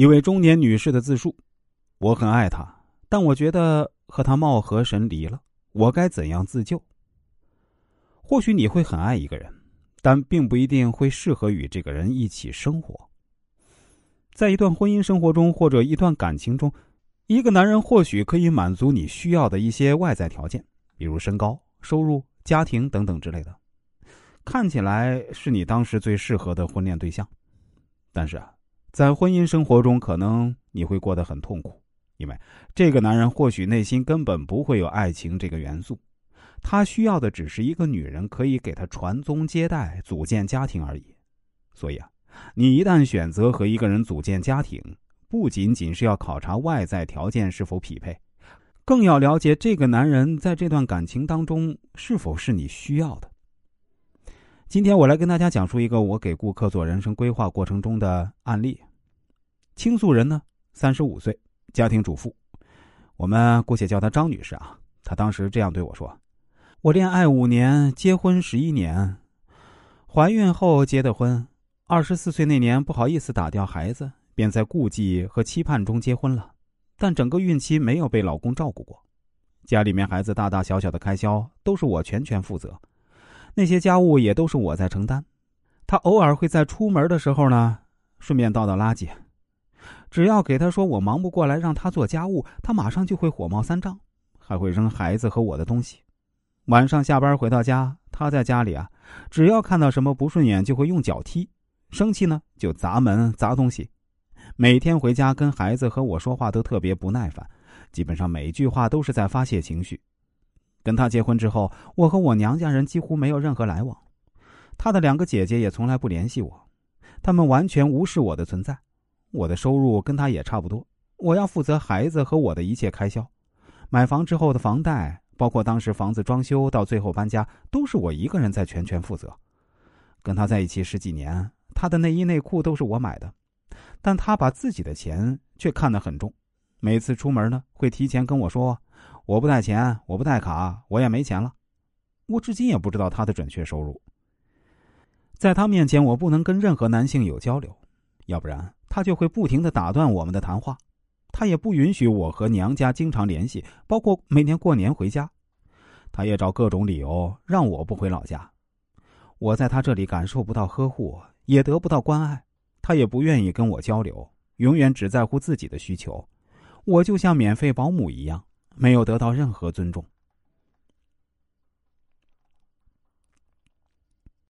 一位中年女士的自述：“我很爱他，但我觉得和他貌合神离了，我该怎样自救？”或许你会很爱一个人，但并不一定会适合与这个人一起生活。在一段婚姻生活中，或者一段感情中，一个男人或许可以满足你需要的一些外在条件，比如身高、收入、家庭等等之类的，看起来是你当时最适合的婚恋对象。但是啊。在婚姻生活中，可能你会过得很痛苦，因为这个男人或许内心根本不会有爱情这个元素，他需要的只是一个女人可以给他传宗接代、组建家庭而已。所以啊，你一旦选择和一个人组建家庭，不仅仅是要考察外在条件是否匹配，更要了解这个男人在这段感情当中是否是你需要的。今天我来跟大家讲述一个我给顾客做人生规划过程中的案例。倾诉人呢，三十五岁，家庭主妇，我们姑且叫她张女士啊。她当时这样对我说：“我恋爱五年，结婚十一年，怀孕后结的婚。二十四岁那年不好意思打掉孩子，便在顾忌和期盼中结婚了。但整个孕期没有被老公照顾过，家里面孩子大大小小的开销都是我全权负责。”那些家务也都是我在承担，他偶尔会在出门的时候呢，顺便倒倒垃圾。只要给他说我忙不过来，让他做家务，他马上就会火冒三丈，还会扔孩子和我的东西。晚上下班回到家，他在家里啊，只要看到什么不顺眼，就会用脚踢；生气呢，就砸门砸东西。每天回家跟孩子和我说话都特别不耐烦，基本上每一句话都是在发泄情绪。跟他结婚之后，我和我娘家人几乎没有任何来往，他的两个姐姐也从来不联系我，他们完全无视我的存在。我的收入跟他也差不多，我要负责孩子和我的一切开销，买房之后的房贷，包括当时房子装修到最后搬家，都是我一个人在全权负责。跟他在一起十几年，他的内衣内裤都是我买的，但他把自己的钱却看得很重，每次出门呢，会提前跟我说。我不带钱，我不带卡，我也没钱了。我至今也不知道他的准确收入。在他面前，我不能跟任何男性有交流，要不然他就会不停的打断我们的谈话。他也不允许我和娘家经常联系，包括每年过年回家。他也找各种理由让我不回老家。我在他这里感受不到呵护，也得不到关爱。他也不愿意跟我交流，永远只在乎自己的需求。我就像免费保姆一样。没有得到任何尊重。